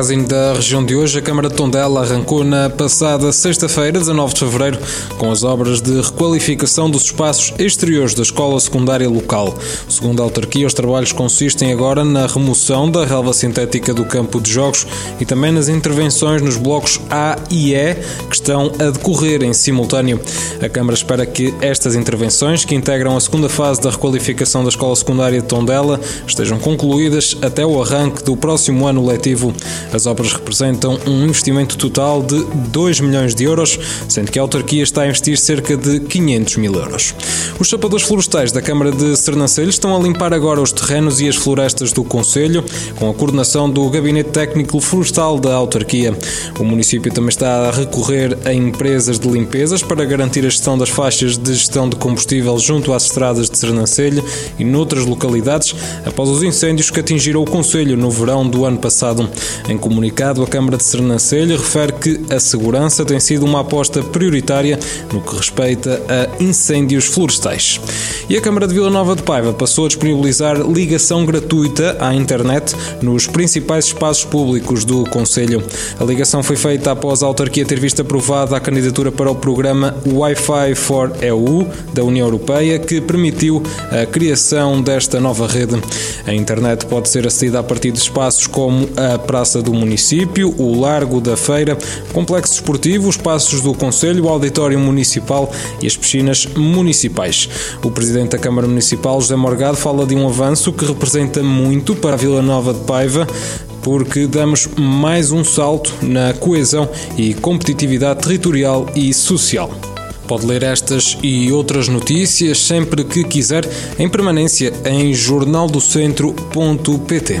Magazine da região de hoje, a Câmara de Tondela arrancou na passada sexta-feira, 19 de fevereiro, com as obras de requalificação dos espaços exteriores da escola secundária local. Segundo a autarquia, os trabalhos consistem agora na remoção da relva sintética do campo de jogos e também nas intervenções nos blocos A e E, que estão a decorrer em simultâneo. A Câmara espera que estas intervenções, que integram a segunda fase da requalificação da escola secundária de Tondela, estejam concluídas até o arranque do próximo ano letivo. As obras representam um investimento total de 2 milhões de euros, sendo que a autarquia está a investir cerca de 500 mil euros. Os sapadores florestais da Câmara de Sernancelho estão a limpar agora os terrenos e as florestas do Conselho, com a coordenação do Gabinete Técnico Florestal da autarquia. O município também está a recorrer a empresas de limpezas para garantir a gestão das faixas de gestão de combustível junto às estradas de Sernancelho e noutras localidades, após os incêndios que atingiram o Conselho no verão do ano passado. Em comunicado, a Câmara de Sernancelho refere que a segurança tem sido uma aposta prioritária no que respeita a incêndios florestais. E a Câmara de Vila Nova de Paiva passou a disponibilizar ligação gratuita à internet nos principais espaços públicos do Conselho. A ligação foi feita após a autarquia ter visto aprovada a candidatura para o programa Wi-Fi for EU da União Europeia, que permitiu a criação desta nova rede. A internet pode ser acedida a partir de espaços como a Praça Praça do Município, o Largo da Feira, o Complexo Esportivo, os Passos do Conselho, o Auditório Municipal e as piscinas municipais. O Presidente da Câmara Municipal, José Morgado, fala de um avanço que representa muito para a Vila Nova de Paiva, porque damos mais um salto na coesão e competitividade territorial e social. Pode ler estas e outras notícias sempre que quiser em permanência em jornaldocentro.pt.